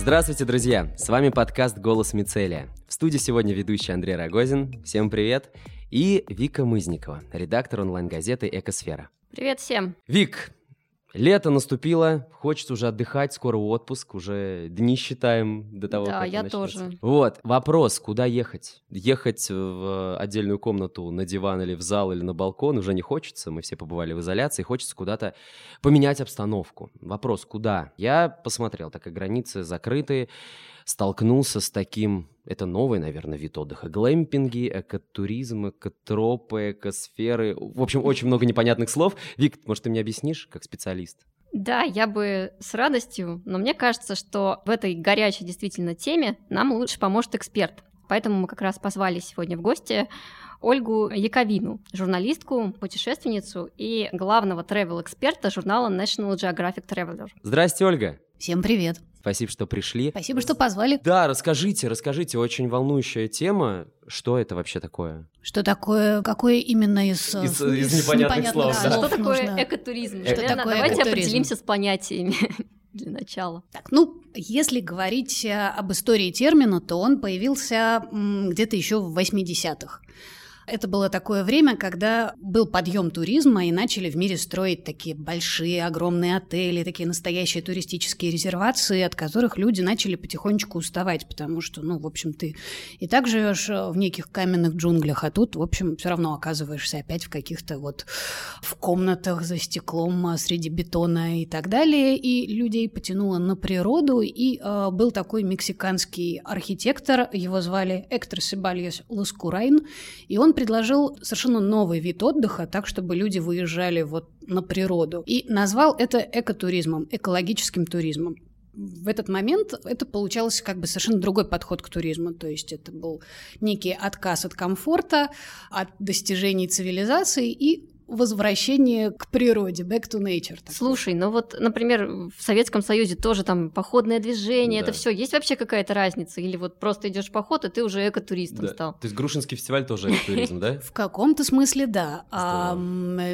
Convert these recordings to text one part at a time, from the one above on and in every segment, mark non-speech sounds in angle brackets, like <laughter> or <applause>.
Здравствуйте, друзья! С вами подкаст «Голос Мицелия». В студии сегодня ведущий Андрей Рогозин. Всем привет! И Вика Мызникова, редактор онлайн-газеты «Экосфера». Привет всем! Вик, Лето наступило, хочется уже отдыхать, скоро отпуск, уже дни считаем до того, да, как я начнется. тоже. Вот, вопрос, куда ехать? Ехать в отдельную комнату на диван или в зал или на балкон уже не хочется, мы все побывали в изоляции, хочется куда-то поменять обстановку. Вопрос, куда? Я посмотрел, так как границы закрыты, столкнулся с таким, это новый, наверное, вид отдыха, глэмпинги, экотуризм, экотропы, экосферы, в общем, очень много непонятных слов. Вик, может, ты мне объяснишь, как специалист? Да, я бы с радостью, но мне кажется, что в этой горячей действительно теме нам лучше поможет эксперт. Поэтому мы как раз позвали сегодня в гости Ольгу Яковину, журналистку, путешественницу и главного travel-эксперта журнала National Geographic Traveler. Здрасте, Ольга. Всем привет. Спасибо, что пришли. Спасибо, что позвали. Да, расскажите, расскажите, очень волнующая тема. Что это вообще такое? Что такое, какое именно из, Из- из непонятных слов, да. Что такое нужно? экотуризм? Что Наверное, такое давайте экотуризм? определимся с понятиями <laughs> для начала. Так, ну, если говорить э, об истории термина, то он появился м, где-то еще в 80-х. Это было такое время, когда был подъем туризма и начали в мире строить такие большие, огромные отели, такие настоящие туристические резервации, от которых люди начали потихонечку уставать, потому что, ну, в общем, ты и так живешь э, в неких каменных джунглях, а тут, в общем, все равно оказываешься опять в каких-то вот в комнатах за стеклом а, среди бетона и так далее, и людей потянуло на природу, и э, был такой мексиканский архитектор, его звали Эктор Себальос Ласкурайн, и он предложил совершенно новый вид отдыха, так, чтобы люди выезжали вот на природу, и назвал это экотуризмом, экологическим туризмом. В этот момент это получалось как бы совершенно другой подход к туризму, то есть это был некий отказ от комфорта, от достижений цивилизации и возвращение к природе, back to nature. такое. Слушай, ну вот, например, в Советском Союзе тоже там походное движение, Да. это все. Есть вообще какая-то разница? Или вот просто идешь в поход, и ты уже экотуристом Да. стал? То есть Грушинский фестиваль тоже туризм, да? <laughs> В каком-то смысле, да.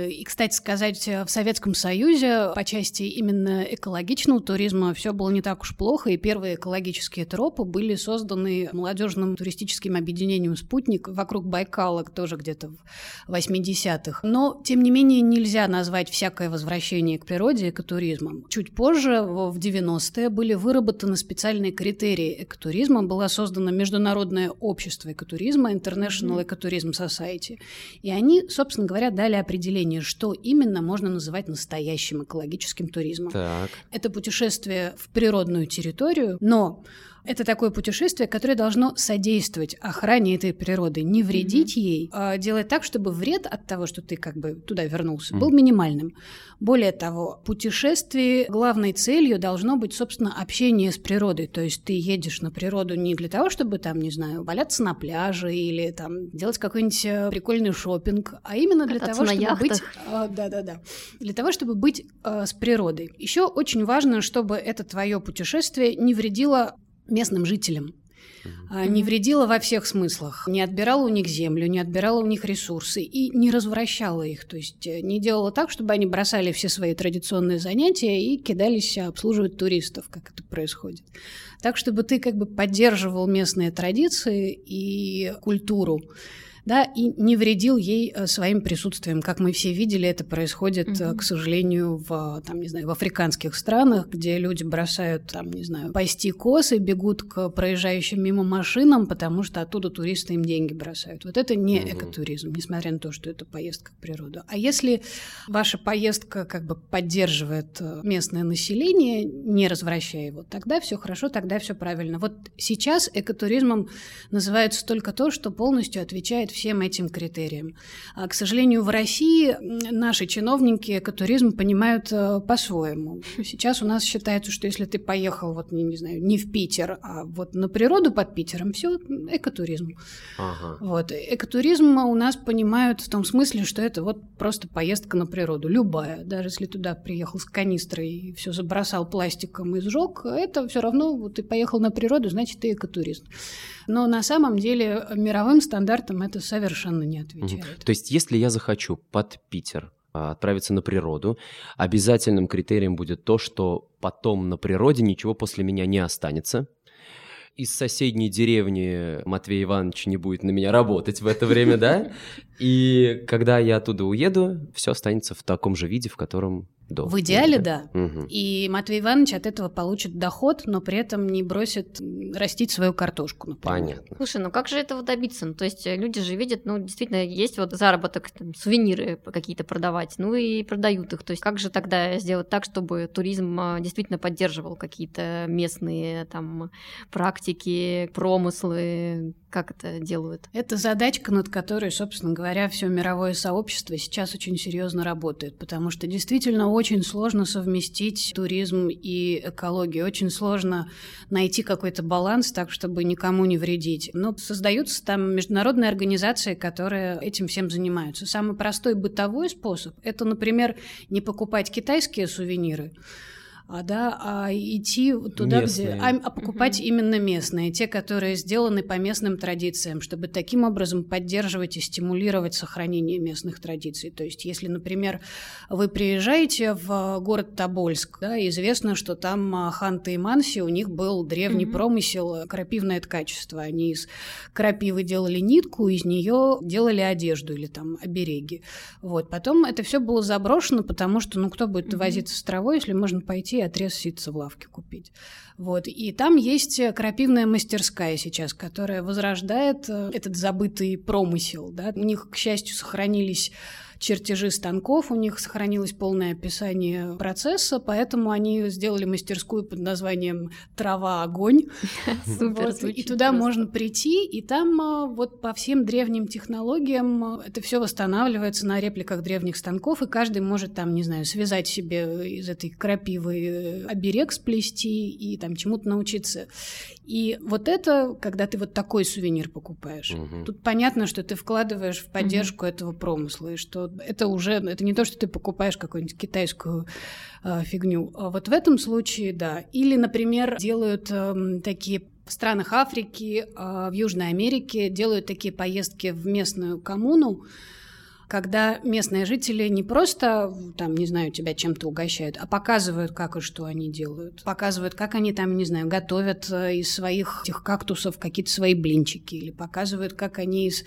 И, кстати сказать, в Советском Союзе по части именно экологичного туризма все было не так уж плохо, и первые экологические тропы были созданы молодежным туристическим объединением «Спутник» вокруг Байкала, тоже где-то в 80-х. Но, тем не менее, нельзя назвать всякое возвращение к природе экотуризмом. Чуть позже, в в 90-е, были выработаны специальные критерии экотуризма, было создано Международное общество экотуризма, International Ecotourism Society, и они, собственно говоря, дали определение, что именно можно называть настоящим экологическим туризмом. Так. Это путешествие в природную территорию, но это такое путешествие, которое должно содействовать охране этой природы, не вредить ей, а делать так, чтобы вред от того, что ты как бы туда вернулся, был минимальным. Более того, в путешествии главной целью должно быть, собственно, общение с природой. То есть ты едешь на природу не для того, чтобы там, не знаю, валяться на пляже или там делать какой-нибудь э, прикольный шопинг, а именно для Кататься того, чтобы быть яхтах. а, Да-да-да. Для того, чтобы быть а, с природой. Еще очень важно, чтобы это твое путешествие не вредило местным жителям. А, Не вредило во всех смыслах. Не отбирало у них землю, не отбирало у них ресурсы и не развращало их. То есть э, не делало так, чтобы они бросали все свои традиционные занятия и кидались обслуживать туристов, как это происходит. Так, чтобы ты как бы поддерживал местные традиции и культуру да, и не вредил ей э, своим присутствием. Как мы все видели, это происходит, Мгм. к сожалению, в, там, не знаю, в африканских странах, где люди бросают, там, не знаю, пасти косы, бегут к проезжающим мимо машинам, потому что оттуда туристы им деньги бросают. Вот это не Мгм. экотуризм, несмотря на то, что это поездка в природу. А если ваша поездка как бы поддерживает э, местное население, не развращая его, тогда все хорошо, тогда все правильно. Вот сейчас экотуризмом называется только то, что полностью отвечает всем этим критериям. А, к сожалению, в России наши чиновники экотуризм понимают э, по-своему. Сейчас у нас считается, что если ты поехал, вот, не, не знаю, не в Питер, а вот на природу под Питером, все экотуризм. Ага. Вот. Экотуризм у нас понимают в том смысле, что это вот просто поездка на природу, любая. Даже если туда приехал с канистрой и все забросал пластиком и сжег, это все равно вот ты поехал на природу, значит, ты экотурист. Но на самом деле мировым стандартам это совершенно не отвечает. То есть, если я захочу под Питер а, отправиться на природу. Обязательным критерием будет то, что потом на природе ничего после меня не останется из соседней деревни Матвей Иванович не будет на меня работать в это время, да? <laughs> И когда я оттуда уеду, все останется в таком же виде, в котором до. В идеале, да. Угу. И Матвей Иванович от этого получит доход, но при этом не бросит растить свою картошку, например. Понятно. Слушай, ну как же этого добиться? Ну, то есть э, люди же видят, ну, действительно, есть вот заработок, там, сувениры какие-то продавать, ну и продают их. То есть как же тогда сделать так, чтобы туризм а, действительно поддерживал какие-то местные там практики, промыслы, как это делают? Это задачка, над которой, собственно говоря, все мировое сообщество сейчас очень серьезно работает, потому что действительно очень сложно совместить туризм и экологию, очень сложно найти какой-то баланс так, чтобы никому не вредить. Но создаются там международные организации, которые этим всем занимаются. Самый простой бытовой способ – это, например, не покупать китайские сувениры, а, да, а идти туда, местные. где... А, а покупать угу. именно местные, те, которые сделаны по местным традициям, чтобы таким образом поддерживать и стимулировать сохранение местных традиций. То есть, если, например, вы приезжаете в город Тобольск, да, известно, что там а, Ханты и Манси, у них был древний угу. промысел, крапивное ткачество. Они из крапивы делали нитку, из нее делали одежду или там обереги. Вот. Потом это все было заброшено, потому что, ну, кто будет угу. возиться с травой, если можно пойти пойти отрез ситца в лавке купить. Вот. И там есть крапивная мастерская сейчас, которая возрождает э, этот забытый промысел. Да? У них, к счастью, сохранились чертежи станков, у них сохранилось полное описание процесса, поэтому они сделали мастерскую под названием «Трава, огонь». <laughs> Супер, И туда можно прийти, и там а, вот по всем древним технологиям а, это все восстанавливается на репликах древних станков, и каждый может там, не знаю, связать себе из этой крапивы э, оберег сплести и там чему-то научиться. И вот это, когда ты вот такой сувенир покупаешь, тут понятно, что ты вкладываешь в поддержку этого промысла, и что это уже, это не то, что ты покупаешь какую-нибудь китайскую э, фигню. А вот в этом случае, да. Или, например, делают э, такие в странах Африки, э, в Южной Америке делают такие поездки в местную коммуну, когда местные жители не просто, там, не знаю, тебя чем-то угощают, а показывают, как и что они делают. Показывают, как они там, не знаю, готовят э, из своих этих кактусов какие-то свои блинчики, или показывают, как они из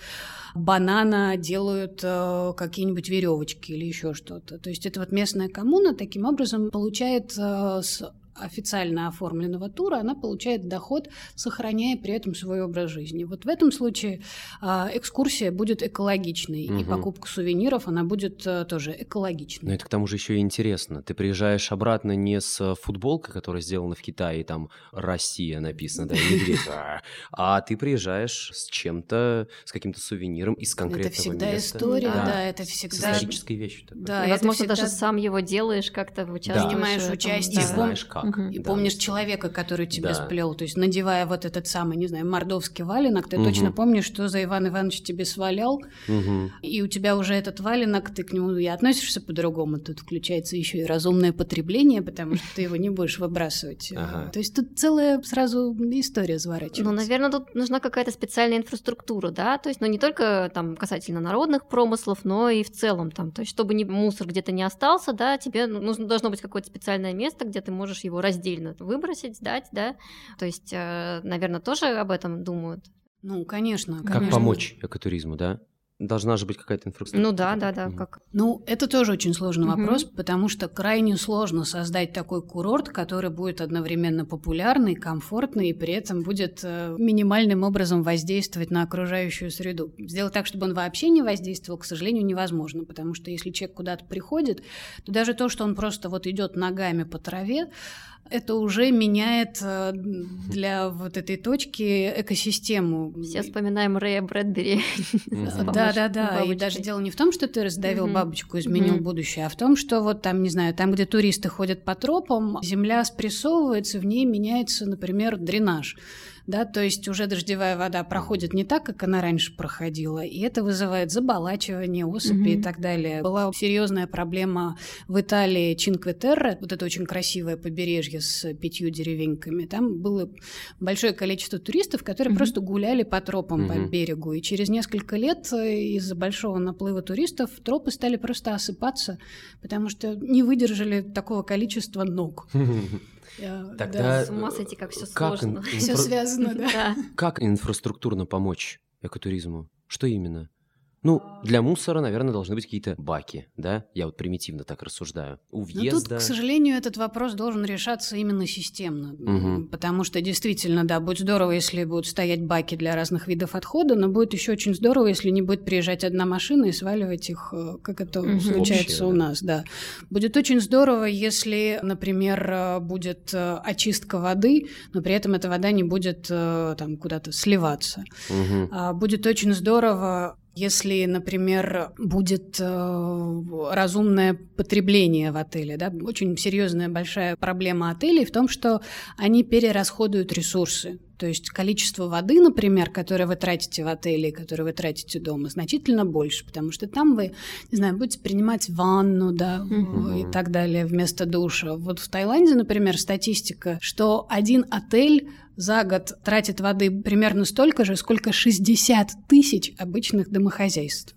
банана делают э, какие-нибудь веревочки или еще что-то. То есть это вот местная коммуна таким образом получает э, с официально оформленного тура, она получает доход, сохраняя при этом свой образ жизни. Вот в этом случае а, экскурсия будет экологичной, угу. и покупка сувениров, она будет а, тоже экологичной. Но это к тому же еще и интересно. Ты приезжаешь обратно не с футболкой, которая сделана в Китае, и там «Россия» написано, да, медведь, <laughs> а ты приезжаешь с чем-то, с каким-то сувениром из конкретного места. Это всегда места. история, да, да это всегда... Историческая вещь. Да, и, возможно, всегда... даже сам его делаешь как-то, участвуешь. Да. Принимаешь участие. И знаешь как. Угу. И да. помнишь человека, который тебе да. сплел. То есть, надевая вот этот самый, не знаю, мордовский валенок, ты угу. точно помнишь, что за Иван Иванович тебе свалял. Угу. И у тебя уже этот валенок, ты к нему и относишься по-другому. Тут включается еще и разумное потребление, потому что ты его не будешь выбрасывать. <laughs> Ага. То есть, тут целая сразу история заворачивается. Ну, наверное, тут нужна какая-то специальная инфраструктура, да? То есть, ну, не только там касательно народных промыслов, но и в целом там. То есть, чтобы не, мусор где-то не остался, да, тебе нужно, должно быть какое-то специальное место, где ты можешь его разделить отдельно выбросить, сдать, да. То есть, э, наверное, тоже об этом думают. Ну, конечно, конечно. Как помочь экотуризму, да? Должна же быть какая-то инфраструктура. Ну да, да, да. Угу. Как? Ну, это тоже очень сложный угу. вопрос, потому что крайне сложно создать такой курорт, который будет одновременно популярный, комфортный и при этом будет э, минимальным образом воздействовать на окружающую среду. Сделать так, чтобы он вообще не воздействовал, к сожалению, невозможно, потому что если человек куда-то приходит, то даже то, что он просто вот идет ногами по траве, это уже меняет э, для вот этой точки экосистему. Все вспоминаем Рэя Брэдбери. Да, да, да. И даже дело не в том, что ты раздавил бабочку, изменил будущее, а в том, что вот там, не знаю, там, где туристы ходят по тропам, земля спрессовывается, в ней меняется, например, дренаж да, то есть уже дождевая вода проходит не так, как она раньше проходила, и это вызывает заболачивание, осыпи mm-hmm. и так далее. Была серьезная проблема в Италии Чинкве-Терре, вот это очень красивое побережье с пятью деревеньками. Там было большое количество туристов, которые mm-hmm. просто гуляли по тропам mm-hmm. по берегу, и через несколько лет из-за большого наплыва туристов тропы стали просто осыпаться, потому что не выдержали такого количества ног. <laughs> Тогда да. с ума сойти, как все сложно. Инфра... Все связано, да. Как инфраструктурно помочь экотуризму? Что именно? Ну, для мусора, наверное, должны быть какие-то баки, да? Я вот примитивно так рассуждаю. У въезда... Но тут, к сожалению, этот вопрос должен решаться именно системно. Угу. Потому что действительно, да, будет здорово, если будут стоять баки для разных видов отхода, но будет еще очень здорово, если не будет приезжать одна машина и сваливать их, э, как это угу. случается Вообще, у да. нас, да. Будет очень здорово, если, например, э, будет э, очистка воды, но при этом эта вода не будет там куда-то сливаться. Угу. Будет очень здорово, если, например, будет э, разумное потребление в отеле, да, очень серьезная большая проблема отелей в том, что они перерасходуют ресурсы. То есть количество воды, например, которое вы тратите в отеле, которое вы тратите дома, значительно больше, потому что там вы, не знаю, будете принимать ванну, да, mm-hmm. и так далее вместо душа. Вот в Таиланде, например, статистика, что один отель за год тратит воды примерно столько же, сколько 60 тысяч обычных домохозяйств.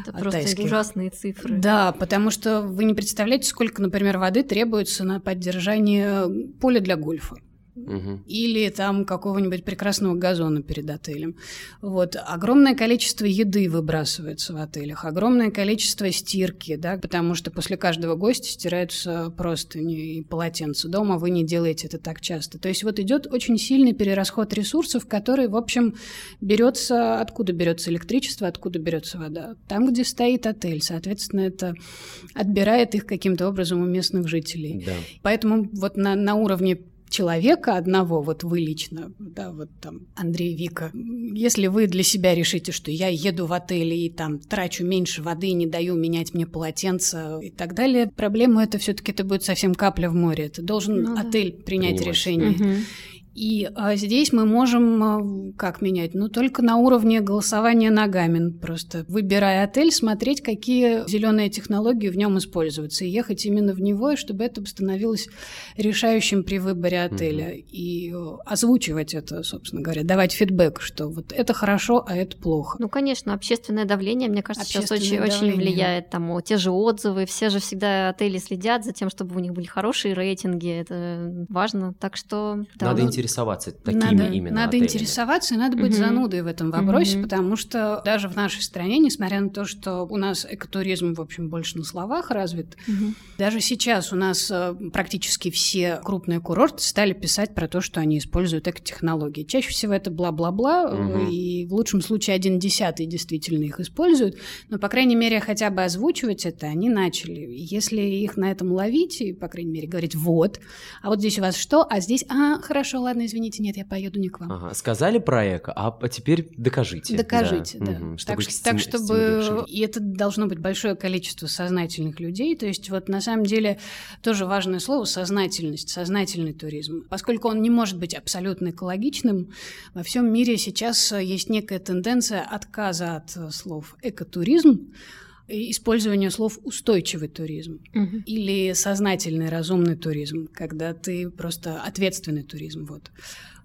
Это просто тайских. ужасные цифры. Да, потому что вы не представляете, сколько, например, воды требуется на поддержание поля для гольфа угу. или там какого-нибудь прекрасного газона перед отелем. Вот. Огромное количество еды выбрасывается в отелях, огромное количество стирки, да, потому что после каждого гостя стираются просто и полотенца. Дома вы не делаете это так часто. То есть вот идет очень сильный перерасход ресурсов, который, в общем, берется, откуда берется электричество, откуда берется вода. Там, где стоит отель, соответственно, это отбирает их каким-то образом у местных жителей. Да. Поэтому вот на, на уровне человека одного, вот вы лично, да, вот там Андрей Вика, если вы для себя решите, что я еду в отель и там трачу меньше воды, не даю менять мне полотенце и так далее, проблему это все-таки это будет совсем капля в море. Это должен ну, отель да. принять Принимать. решение. Угу. И а, здесь мы можем а, как менять? Ну, только на уровне голосования ногами. Просто выбирая отель, смотреть, какие зеленые технологии в нем используются, и ехать именно в него, и чтобы это становилось решающим при выборе отеля. Угу. И а, озвучивать это, собственно говоря, давать фидбэк, что вот это хорошо, а это плохо. Ну, конечно, общественное давление, мне кажется, сейчас очень, очень влияет. Там те же отзывы, все же всегда отели следят за тем, чтобы у них были хорошие рейтинги. Это важно. Так что... Надо интересно интересоваться такими надо, именно Надо отелями. интересоваться, и надо быть угу. занудой в этом вопросе, угу. потому что даже в нашей стране, несмотря на то, что у нас экотуризм, в общем, больше на словах развит, угу. даже сейчас у нас э, практически все крупные курорты стали писать про то, что они используют экотехнологии. Чаще всего это бла-бла-бла, угу. и в лучшем случае один десятый действительно их используют, но, по крайней мере, хотя бы озвучивать это они начали. Если их на этом ловить, и, по крайней мере, говорить «вот», а вот здесь у вас что, а здесь «а, хорошо, ладно, ладно, извините, нет, я поеду не к вам. Ага. Сказали про эко, а, теперь докажите. Докажите, да. да. Угу. Чтобы так, так, чтобы... И это должно быть большое количество сознательных людей. То есть вот на самом деле тоже важное слово сознательность, сознательный туризм. Поскольку он не может быть абсолютно экологичным, во всем мире сейчас есть некая тенденция отказа от слов экотуризм, использование слов устойчивый туризм угу. или сознательный разумный туризм, когда ты просто ответственный туризм. Вот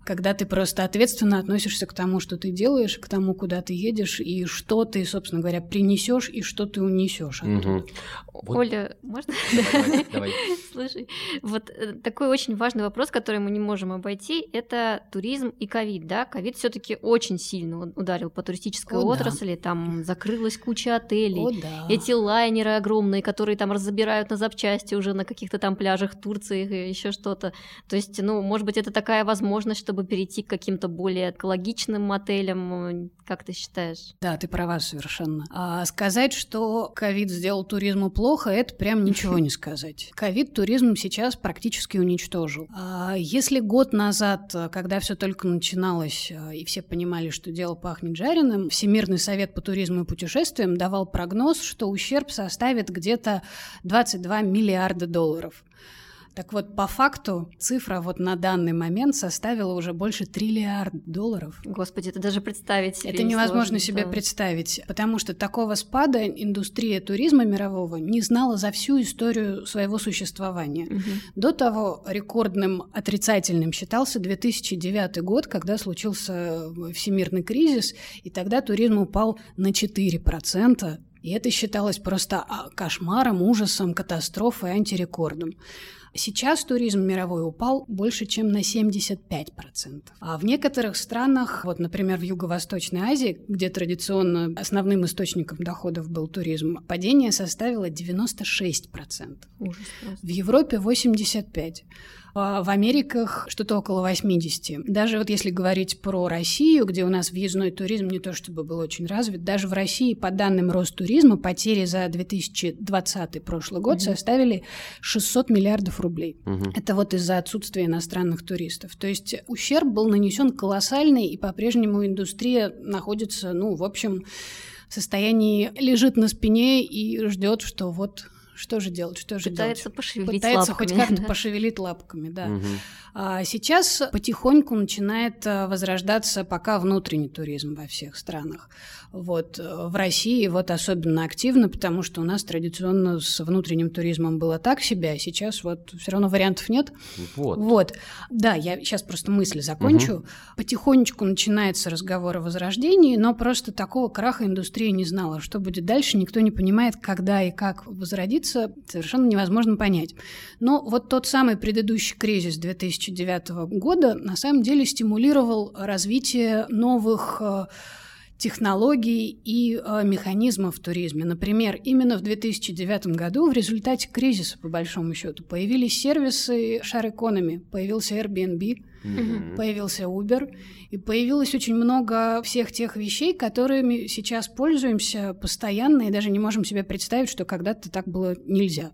когда ты просто ответственно относишься к тому, что ты делаешь, к тому, куда ты едешь, и что ты, собственно говоря, принесешь и что ты унесешь. Угу. Вот. Оля, можно? <laughs> Давай, давай. <laughs> Слушай, вот э, такой очень важный вопрос, который мы не можем обойти, это туризм и ковид, да? Ковид все таки очень сильно ударил по туристической О, отрасли, да. там закрылась куча отелей, О, да. эти лайнеры огромные, которые там разбирают на запчасти уже на каких-то там пляжах Турции и еще что-то. То есть, ну, может быть, это такая возможность, чтобы перейти к каким-то более экологичным мотелям? Как ты считаешь? Да, ты права совершенно. А сказать, что ковид сделал туризму плохо, это прям ничего не сказать. Ковид туризм сейчас практически уничтожил. А если год назад, когда все только начиналось, а, и все понимали, что дело пахнет жареным, Всемирный совет по туризму и путешествиям давал прогноз, что ущерб составит где-то 22 миллиарда долларов Так вот, по факту цифра вот на данный момент составила уже больше триллиарда долларов. Господи, это даже представить себе Это не невозможно сложно, себе да. представить, потому что такого спада индустрия туризма мирового не знала за всю историю своего существования. Мгм. До того рекордным отрицательным считался 2009 год, когда случился всемирный кризис, и тогда туризм упал на 4%. И это считалось просто а, кошмаром, ужасом, катастрофой, антирекордом. Сейчас туризм мировой упал больше, чем на 75%. А в некоторых странах, вот, например, в Юго-Восточной Азии, где традиционно основным источником доходов был туризм, падение составило 96%. Ужас просто. В Европе 85%. А В Америках что-то около 80. Даже вот если говорить про Россию, где у нас въездной туризм не то чтобы был очень развит, даже в России по данным Ростуризма потери за 2020 прошлый год Мгм. составили 600 миллиардов рублей. Мгм. Это вот из-за отсутствия иностранных туристов. То есть ущерб был нанесен колоссальный, и по-прежнему индустрия находится, ну, в общем, в состоянии лежит на спине и ждет, что вот что же делать, что же Пытается делать. пошевелить Пытается лапками, хоть как-то да. пошевелить лапками, да. Мгм. А сейчас потихоньку начинает э, возрождаться пока внутренний туризм во всех странах. Вот э, в России вот особенно активно, потому что у нас традиционно с внутренним туризмом было так себе, а сейчас вот все равно вариантов нет. Вот. Вот. Да, я сейчас просто мысли закончу. Потихонечку начинается разговор о возрождении, но просто такого краха индустрия не знала. Что будет дальше, никто не понимает, когда и как возродиться, совершенно невозможно понять. Но вот тот самый предыдущий кризис 2009 года на самом деле стимулировал развитие новых э, технологий и э, механизмов в туризме. Например, именно в 2009 году в результате кризиса, по большому счету, появились сервисы Share Economy, появился Airbnb, Мгм. появился Uber, и появилось очень много всех тех вещей, которыми сейчас пользуемся постоянно и даже не можем себе представить, что когда-то так было нельзя.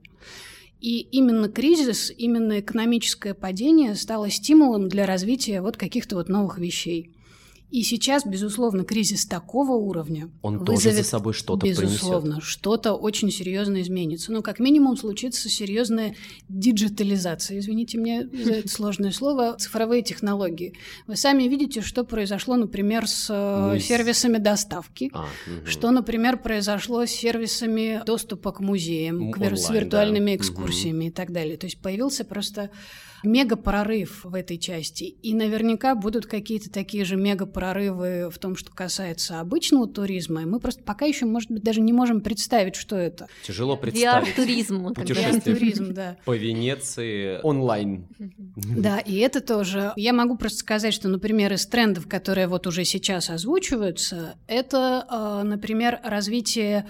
И именно кризис, именно экономическое падение стало стимулом для развития вот каких-то вот новых вещей. И сейчас, безусловно, кризис такого уровня Он тоже за вызовет, собой что-то принесет. безусловно, что-то очень серьезно изменится. Ну, как минимум, случится серьезная диджитализация. Извините мне за это сложное слово. Цифровые технологии. Вы сами видите, что произошло, например, с э, Ну, сервисами доставки. А. Что, например, произошло с сервисами доступа к музеям, М, к вир- с виртуальными да. экскурсиями и так далее. То есть появился просто мега-прорыв в этой части. И наверняка будут какие-то такие же мега-прорывы в том, что касается обычного туризма. И мы просто пока еще, может быть, даже не можем представить, что это. Тяжело представить. VR-туризм. Путешествие. Да. По Венеции онлайн. Да, и это тоже. Я могу просто сказать, что, например, из трендов, которые вот уже сейчас озвучиваются, это, э, например, развитие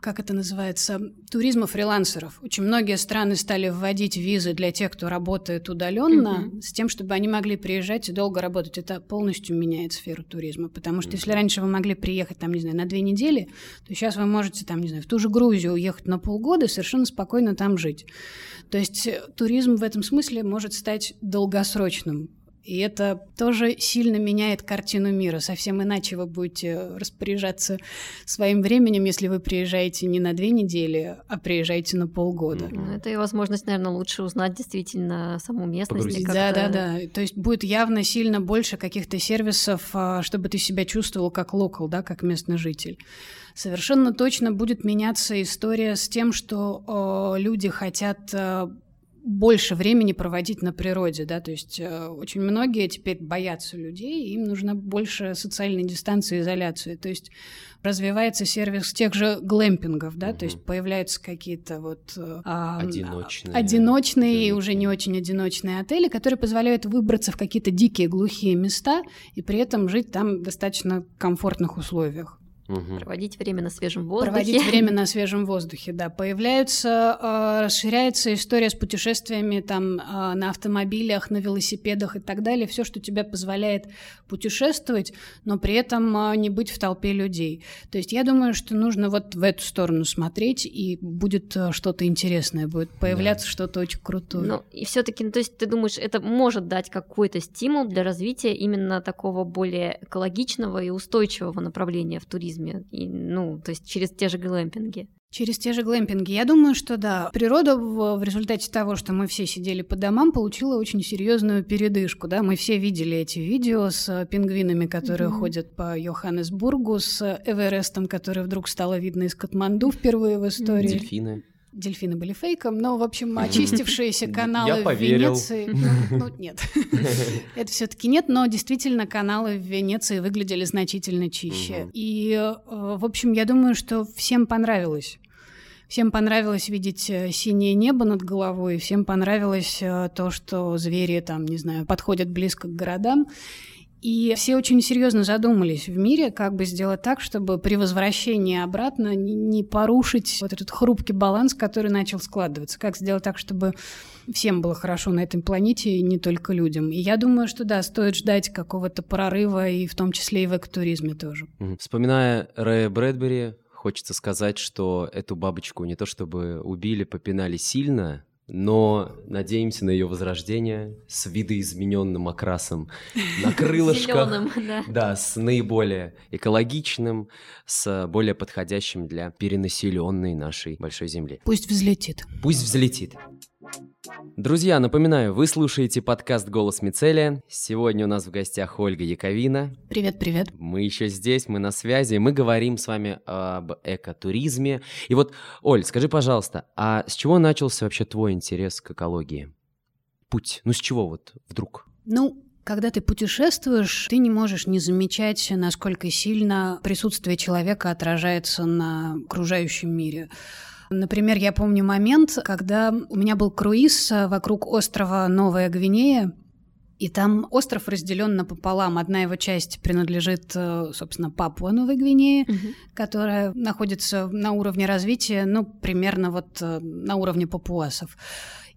как это называется, туризма фрилансеров. Очень многие страны стали вводить визы для тех, кто работает удаленно, Мгм. с тем, чтобы они могли приезжать и долго работать. Это полностью меняет сферу туризма, потому что если раньше вы могли приехать, там, не знаю, на две недели, то сейчас вы можете, там, не знаю, в ту же Грузию уехать на полгода и совершенно спокойно там жить. То есть э, туризм в этом смысле может стать долгосрочным. И это тоже сильно меняет картину мира. Совсем иначе вы будете распоряжаться своим временем, если вы приезжаете не на две недели, а приезжаете на полгода. Ну, это и возможность, наверное, лучше узнать действительно саму местность. Да, да, да. То есть будет явно сильно больше каких-то сервисов, а, чтобы ты себя чувствовал как локал, да, как местный житель. Совершенно точно будет меняться история с тем, что э, люди хотят э, больше времени проводить на природе, да, то есть э, очень многие теперь боятся людей, им нужна больше социальной дистанции изоляции, то есть развивается сервис тех же глэмпингов, да, то есть появляются какие-то вот э, Одиночные. одиночные и уже не очень одиночные отели, которые позволяют выбраться в какие-то дикие глухие места и при этом жить там в достаточно комфортных условиях. Мгм. Проводить время на свежем воздухе. Проводить время на свежем воздухе, да. Появляются, э, расширяется история с путешествиями там э, на автомобилях, на велосипедах и так далее. Все, что тебе позволяет путешествовать, но при этом э, не быть в толпе людей. То есть я думаю, что нужно вот в эту сторону смотреть, и будет э, что-то интересное, будет появляться что-то очень крутое. Ну, и все-таки, ну, то есть ты думаешь, это может дать какой-то стимул для развития именно такого более экологичного и устойчивого направления в туризме, и, ну, то есть через те же глэмпинги. Через те же глэмпинги. Я думаю, что да. Природа в, в результате того, что мы все сидели по домам, получила очень серьезную передышку. Да? Мы все видели эти видео с пингвинами, которые mm-hmm. ходят по Йоханнесбургу, с Эверестом, который вдруг стало видно из Катманду впервые в истории. Дельфины дельфины были фейком, но, в общем, очистившиеся каналы в Венеции... <laughs> Ну, ну нет, <laughs> это все таки нет, но действительно каналы в Венеции выглядели значительно чище. И, э, в общем, я думаю, что всем понравилось. Всем понравилось видеть э, синее небо над головой, всем понравилось э, то, что звери там, не знаю, подходят близко к городам. И все очень серьезно задумались в мире, как бы сделать так, чтобы при возвращении обратно не порушить вот этот хрупкий баланс, который начал складываться. Как сделать так, чтобы всем было хорошо на этой планете, и не только людям. И я думаю, что да, стоит ждать какого-то прорыва, и в том числе и в экотуризме тоже. Вспоминая Рэя Брэдбери, хочется сказать, что эту бабочку не то чтобы убили, попинали сильно, но надеемся на ее возрождение с видоизмененным окрасом на <laughs> крылышках. Зеленым, да. Да, с наиболее экологичным, с более подходящим для перенаселенной нашей большой земли. Пусть взлетит. Пусть взлетит. Друзья, напоминаю, вы слушаете подкаст «Голос Мицелия». Сегодня у нас в гостях Ольга Яковина. Привет, привет. Мы еще здесь, мы на связи, мы говорим с вами об экотуризме. И вот, Оль, скажи, пожалуйста, а с чего начался вообще твой интерес к экологии? Путь, ну с чего вот вдруг? Ну, когда ты путешествуешь, ты не можешь не замечать, насколько сильно присутствие человека отражается на окружающем мире. Например, я помню момент, когда у меня был круиз э, вокруг острова Новая Гвинея, и там остров разделен напополам. Одна его часть принадлежит, э, собственно, Папуа Новой Гвинеи, угу. которая находится на уровне развития, ну, примерно вот э, на уровне папуасов.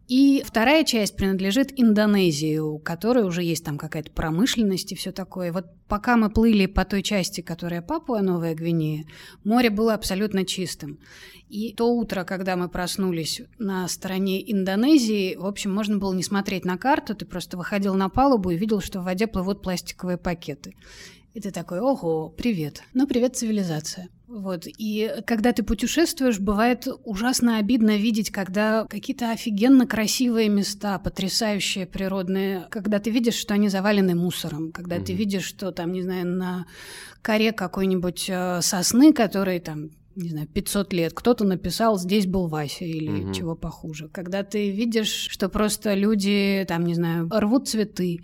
И вторая часть принадлежит Индонезии, у которой уже есть там какая-то промышленность и все такое. Вот пока мы плыли по той части, которая Папуа Новая Гвинея, море было абсолютно чистым. И то утро, когда мы проснулись на стороне Индонезии, в общем, можно было не смотреть на карту, ты просто выходил на палубу и видел, что в воде плывут пластиковые пакеты. И ты такой, ого, привет. Ну, привет, цивилизация. Вот. И когда ты путешествуешь, бывает ужасно обидно видеть, когда какие-то офигенно красивые места, потрясающие природные, когда ты видишь, что они завалены мусором, когда mm-hmm. ты видишь, что там, не знаю, на коре какой-нибудь э, сосны, которые там не знаю, 500 лет, кто-то написал «здесь был Вася» или угу. чего похуже. Когда ты видишь, что просто люди, там, не знаю, рвут цветы,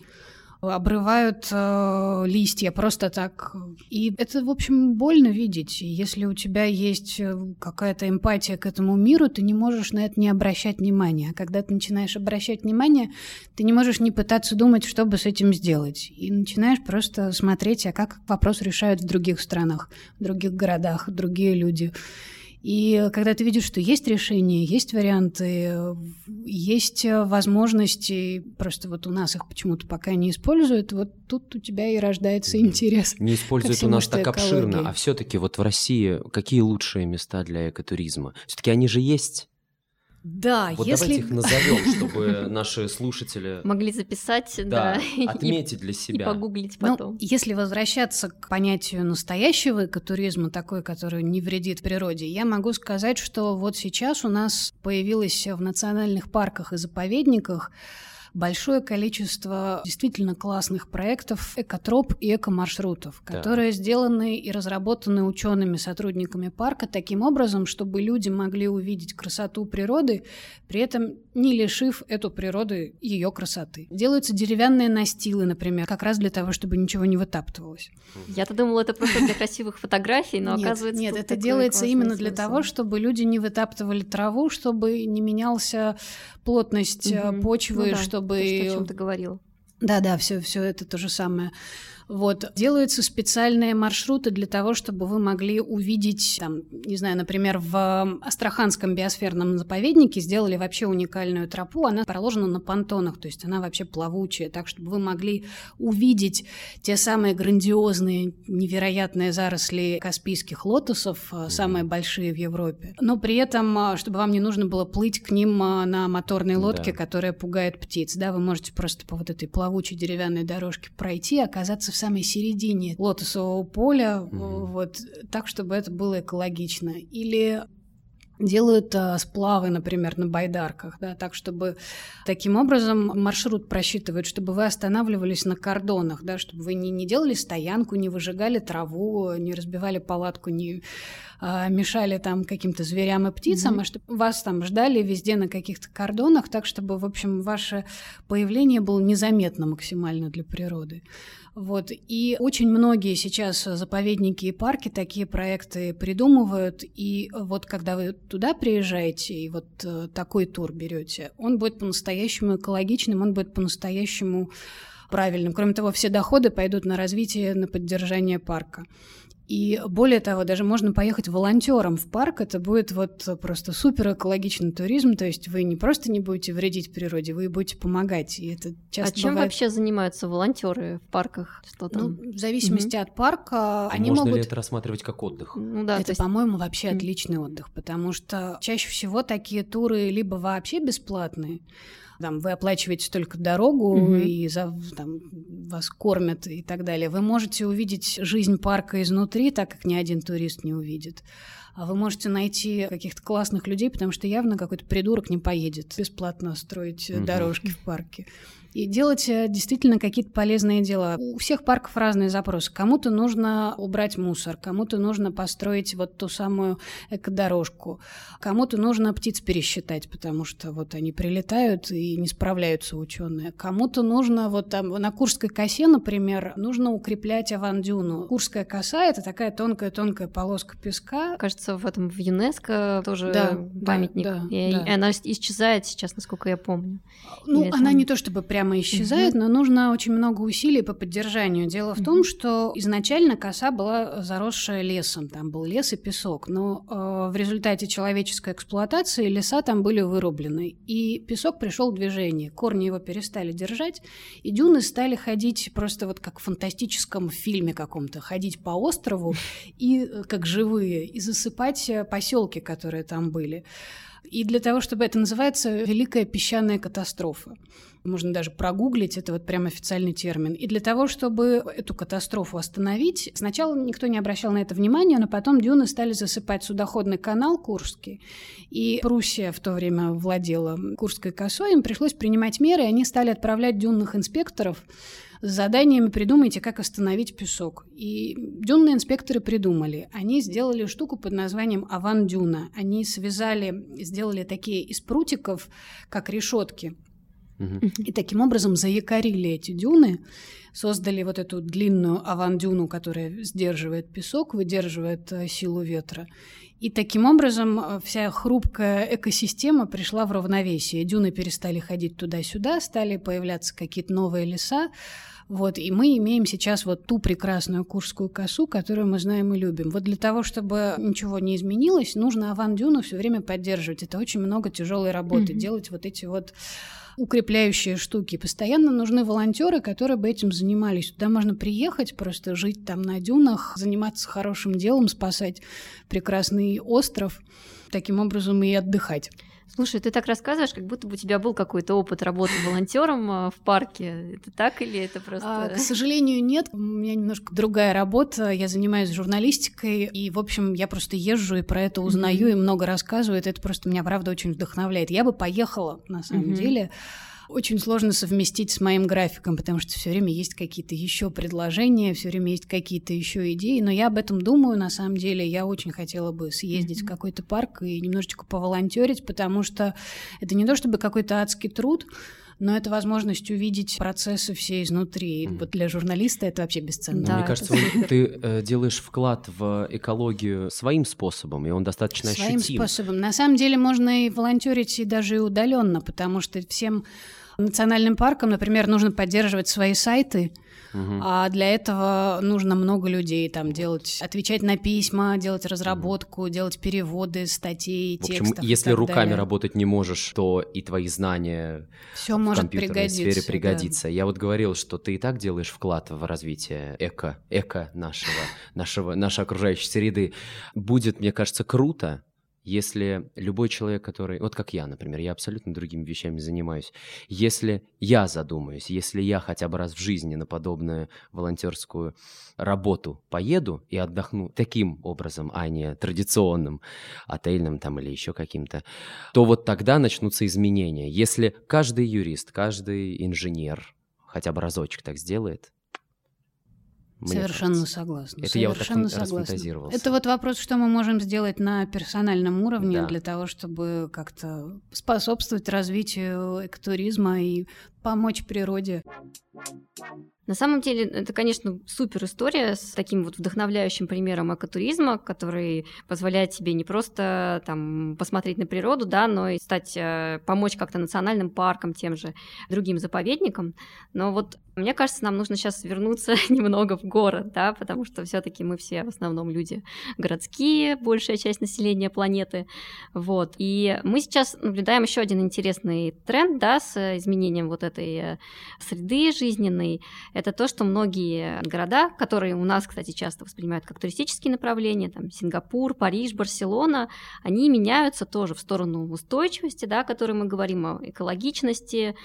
обрывают э, листья просто так. И это, в общем, больно видеть. Если у тебя есть э, какая-то эмпатия к этому миру, ты не можешь на это не обращать внимания. А когда ты начинаешь обращать внимание, ты не можешь не пытаться думать, что бы с этим сделать. И начинаешь просто смотреть, а как вопрос решают в других странах, в других городах, другие люди. И когда ты видишь, что есть решения, есть варианты, есть возможности, просто вот у нас их почему-то пока не используют, вот тут у тебя и рождается интерес. Не используют у нас так обширно, а все-таки вот в России какие лучшие места для экотуризма? Все-таки они же есть. Да, вот если... давайте их <laughs> назовем, чтобы наши слушатели могли записать, да, да <laughs> отметить для себя. И погуглить ну, потом. Ну, если возвращаться к понятию настоящего экотуризма, такой, который не вредит природе, я могу сказать, что вот сейчас у нас появилось в национальных парках и заповедниках большое количество действительно классных проектов экотроп и экомаршрутов, да. которые сделаны и разработаны учеными, сотрудниками парка таким образом, чтобы люди могли увидеть красоту природы, при этом не лишив эту природу ее красоты. Делаются деревянные настилы, например, как раз для того, чтобы ничего не вытаптывалось. Я-то думала, это просто для красивых фотографий, но нет, оказывается... Нет, это делается именно для того, чтобы люди не вытаптывали траву, чтобы не менялся плотность угу. почвы, ну, да, чтобы... То, что, о чем ты говорил. Да-да, все, все это то же самое. Вот. Делаются специальные маршруты для того, чтобы вы могли увидеть, там, не знаю, например, в Астраханском биосферном заповеднике сделали вообще уникальную тропу, она проложена на понтонах, то есть она вообще плавучая, так, чтобы вы могли увидеть те самые грандиозные, невероятные заросли каспийских лотосов, э, самые большие в Европе. Но при этом, э, чтобы вам не нужно было плыть к ним э, на моторной лодке, да. которая пугает птиц, да, вы можете просто по вот этой плавучей деревянной дорожке пройти, оказаться в самой середине лотосового поля, угу. вот так, чтобы это было экологично. Или делают а, сплавы, например, на байдарках, да, так, чтобы таким образом маршрут просчитывают, чтобы вы останавливались на кордонах, да, чтобы вы не, не делали стоянку, не выжигали траву, не разбивали палатку, не а, мешали там каким-то зверям и птицам, mm-hmm. а чтобы вас там ждали везде на каких-то кордонах, так, чтобы, в общем, ваше появление было незаметно максимально для природы. Вот. И очень многие сейчас заповедники и парки такие проекты придумывают. И вот когда вы туда приезжаете и вот э, такой тур берете, он будет по-настоящему экологичным, он будет по-настоящему правильным. Кроме того, все доходы пойдут на развитие, на поддержание парка. И более того, даже можно поехать волонтером в парк, это будет вот просто супер экологичный туризм, то есть вы не просто не будете вредить природе, вы будете помогать. И это часто а чем бывает... вообще занимаются волонтеры в парках? Что там? Ну, в зависимости угу. от парка, а они можно могут... ли это рассматривать как отдых? Ну да. Это, есть... по-моему, вообще отличный отдых, потому что чаще всего такие туры либо вообще бесплатные, там, вы оплачиваете только дорогу, угу. и за, там, вас кормят и так далее. Вы можете увидеть жизнь парка изнутри, так как ни один турист не увидит. А вы можете найти каких-то классных людей, потому что явно какой-то придурок не поедет бесплатно строить угу. дорожки в парке и делать э, действительно какие-то полезные дела. У всех парков разные запросы. Кому-то нужно убрать мусор, кому-то нужно построить вот ту самую экодорожку, кому-то нужно птиц пересчитать, потому что вот они прилетают и не справляются ученые. Кому-то нужно вот там на Курской косе, например, нужно укреплять авандюну. Курская коса — это такая тонкая-тонкая полоска песка. Кажется, в этом в ЮНЕСКо тоже да, памятник. Да, да, и, да. она исчезает сейчас, насколько я помню. Ну, Или она это... не то чтобы прям прямо исчезает, mm-hmm. но нужно очень много усилий по поддержанию. Дело в том, что изначально коса была заросшая лесом, там был лес и песок, но э, в результате человеческой эксплуатации леса там были вырублены, и песок пришел в движение, корни его перестали держать, и дюны стали ходить просто вот как в фантастическом фильме каком-то, ходить по острову и э, как живые, и засыпать э, поселки, которые там были. И для того, чтобы это называется великая песчаная катастрофа. Можно даже прогуглить, это вот прям официальный термин. И для того, чтобы эту катастрофу остановить, сначала никто не обращал на это внимания, но потом дюны стали засыпать судоходный канал Курский. И Пруссия в то время владела Курской косой, им пришлось принимать меры, и они стали отправлять дюнных инспекторов с заданиями «придумайте, как остановить песок». И дюнные инспекторы придумали. Они сделали штуку под названием «Аван-дюна». Они связали, сделали такие из прутиков, как решетки, и таким образом заякорили эти дюны, создали вот эту длинную авандюну, которая сдерживает песок, выдерживает э, силу ветра. И таким образом э, вся хрупкая экосистема пришла в равновесие. Дюны перестали ходить туда-сюда, стали появляться какие-то новые леса. Вот, и мы имеем сейчас вот ту прекрасную Курскую косу, которую мы знаем и любим. Вот для того, чтобы ничего не изменилось, нужно аван-дюну все время поддерживать. Это очень много тяжелой работы, mm-hmm. делать вот эти вот укрепляющие штуки. Постоянно нужны волонтеры, которые бы этим занимались. Туда можно приехать, просто жить там на дюнах, заниматься хорошим делом, спасать прекрасный остров, таким образом и отдыхать. Слушай, ты так рассказываешь, как будто бы у тебя был какой-то опыт работы волонтером а, в парке. Это так или это просто... А, к сожалению, нет. У меня немножко другая работа. Я занимаюсь журналистикой, и, в общем, я просто езжу и про это узнаю, mm-hmm. и много рассказываю. Это просто меня, правда, очень вдохновляет. Я бы поехала, на самом mm-hmm. деле, очень сложно совместить с моим графиком, потому что все время есть какие-то еще предложения, все время есть какие-то еще идеи. Но я об этом думаю, на самом деле. Я очень хотела бы съездить mm-hmm. в какой-то парк и немножечко поволонтерить, потому что это не то чтобы какой-то адский труд, но это возможность увидеть процессы все изнутри. Mm. Вот для журналиста это вообще бесценно. Да, Мне кажется, ты э, делаешь вклад в экологию своим способом, и он достаточно своим ощутим. Своим способом. На самом деле можно и волонтерить и даже и удаленно, потому что всем национальным паркам, например, нужно поддерживать свои сайты, Угу. А для этого нужно много людей там делать, отвечать на письма, делать разработку, угу. делать переводы статей, в общем, текстов. Если руками далее. работать не можешь, то и твои знания Всё в может компьютерной сфере пригодится. Да. Я вот говорил, что ты и так делаешь вклад в развитие эко, эко нашего, <laughs> нашего, нашей окружающей среды. Будет, мне кажется, круто, если любой человек, который, вот как я, например, я абсолютно другими вещами занимаюсь, если я задумаюсь, если я хотя бы раз в жизни на подобную волонтерскую работу поеду и отдохну таким образом, а не традиционным, отельным там или еще каким-то, то вот тогда начнутся изменения. Если каждый юрист, каждый инженер хотя бы разочек так сделает, Совершенно кажется. согласна. Это Совершенно я вот так согласна. Это вот вопрос, что мы можем сделать на персональном уровне да. для того, чтобы как-то способствовать развитию экотуризма и помочь природе. На самом деле, это, конечно, супер история с таким вот вдохновляющим примером экотуризма, который позволяет тебе не просто там посмотреть на природу, да, но и стать, э, помочь как-то национальным паркам, тем же другим заповедникам. Но вот мне кажется, нам нужно сейчас вернуться <laughs> немного в город, да, потому что все-таки мы все в основном люди городские, большая часть населения планеты, вот. И мы сейчас наблюдаем еще один интересный тренд, да, с изменением вот этой э, среды жизненной. Это то, что многие города, которые у нас, кстати, часто воспринимают как туристические направления, там Сингапур, Париж, Барселона, они меняются тоже в сторону устойчивости, да, о которой мы говорим, о экологичности,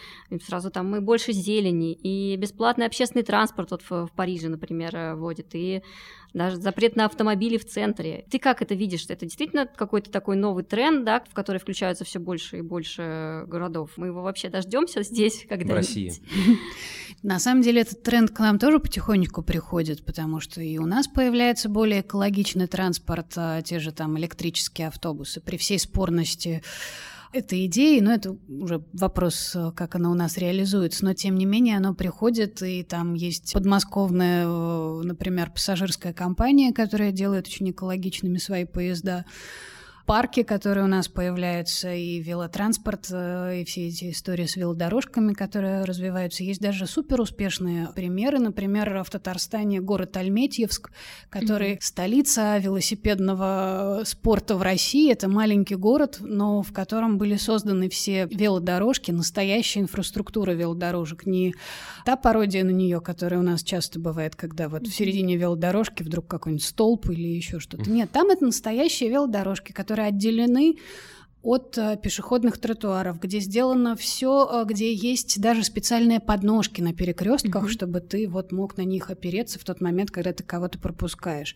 сразу там мы больше зелени, и бесплатный общественный транспорт вот в, в Париже, например, вводит, и даже запрет на автомобили в центре. Ты как это видишь? Это действительно какой-то такой новый тренд, да, в который включаются все больше и больше городов? Мы его вообще дождемся здесь, <laughs> когда В России. <laughs> На самом деле этот тренд к нам тоже потихонечку приходит, потому что и у нас появляется более экологичный транспорт, а те же там электрические автобусы. При всей спорности этой идеи, но это уже вопрос, как она у нас реализуется, но тем не менее оно приходит, и там есть подмосковная, например, пассажирская компания, которая делает очень экологичными свои поезда парки, которые у нас появляются, и велотранспорт, э, и все эти истории с велодорожками, которые развиваются. Есть даже супер успешные примеры. Например, в Татарстане город Альметьевск, который mm-hmm. столица велосипедного спорта в России. Это маленький город, но в котором были созданы все велодорожки, настоящая инфраструктура велодорожек. Не та пародия на нее, которая у нас часто бывает, когда вот в середине велодорожки вдруг какой-нибудь столб или еще что-то. Нет, там это настоящие велодорожки, которые отделены от э, пешеходных тротуаров, где сделано все, э, где есть даже специальные подножки на перекрестках, mm-hmm. чтобы ты вот мог на них опереться в тот момент, когда ты кого-то пропускаешь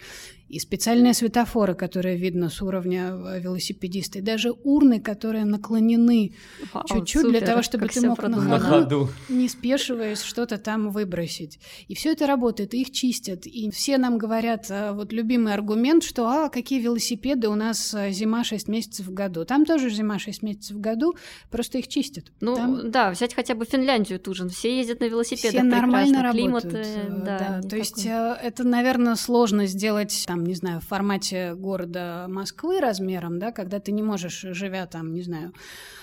и специальные светофоры, которые видно с уровня э, велосипедиста, и даже урны, которые наклонены Вау, чуть-чуть супер, для того, чтобы ты мог на ходу, на ходу, не спешиваясь, что-то там выбросить. И все это работает, и их чистят. И все нам говорят, вот любимый аргумент, что а, какие велосипеды, у нас зима 6 месяцев в году. Там тоже зима 6 месяцев в году, просто их чистят. Ну там... да, взять хотя бы Финляндию ту же, все ездят на велосипедах Все нормально климат, работают. Да, да. То есть это, наверное, сложно сделать там, не знаю, в формате города Москвы размером, да, когда ты не можешь, живя там, не знаю,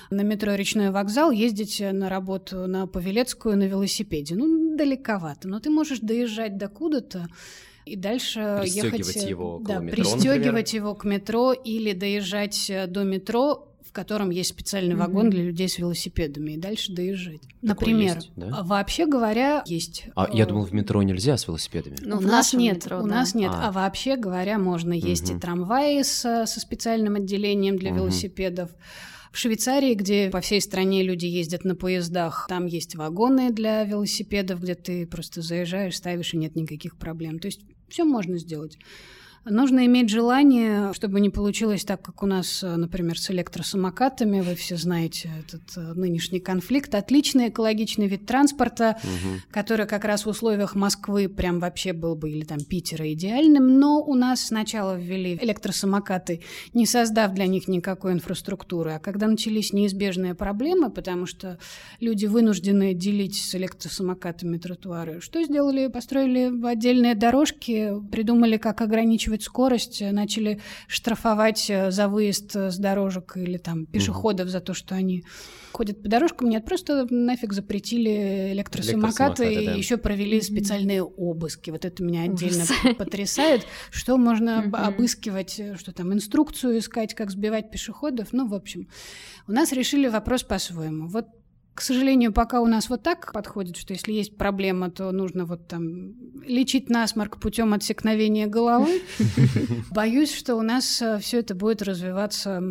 на метро Речной вокзал, ездить на работу на Павелецкую на велосипеде. Ну, далековато, но ты можешь доезжать до куда-то, и дальше ехать, его да, метро, пристегивать его к метро или доезжать до метро в котором есть специальный mm-hmm. вагон для людей с велосипедами, и дальше доезжать. Такое Например, есть, да? А вообще говоря, есть. А я думал, в метро нельзя с велосипедами. Ну, у нас нет, метро, у да. нас нет. А. а вообще говоря, можно есть mm-hmm. и трамваи с, со специальным отделением для mm-hmm. велосипедов. В Швейцарии, где по всей стране люди ездят на поездах, там есть вагоны для велосипедов, где ты просто заезжаешь, ставишь, и нет никаких проблем. То есть все можно сделать. Нужно иметь желание, чтобы не получилось так, как у нас, например, с электросамокатами. Вы все знаете этот э, нынешний конфликт. Отличный экологичный вид транспорта, угу. который как раз в условиях Москвы прям вообще был бы, или там Питера, идеальным. Но у нас сначала ввели электросамокаты, не создав для них никакой инфраструктуры. А когда начались неизбежные проблемы, потому что люди вынуждены делить с электросамокатами тротуары, что сделали? Построили отдельные дорожки, придумали, как ограничивать увеличивать скорость, э, начали штрафовать э, за выезд с дорожек или там пешеходов угу. за то, что они ходят по дорожкам. Нет, просто нафиг запретили электросамокаты, электросамокаты да. и еще провели специальные обыски. Вот это меня отдельно потрясает, что можно обыскивать, э, что там инструкцию искать, как сбивать пешеходов. Ну, в общем, у нас решили вопрос по-своему. Вот К сожалению, пока у нас вот так подходит, что если есть проблема, то нужно вот там лечить насморк путем отсекновения головы. <laughs> Боюсь, что у нас э, все это будет развиваться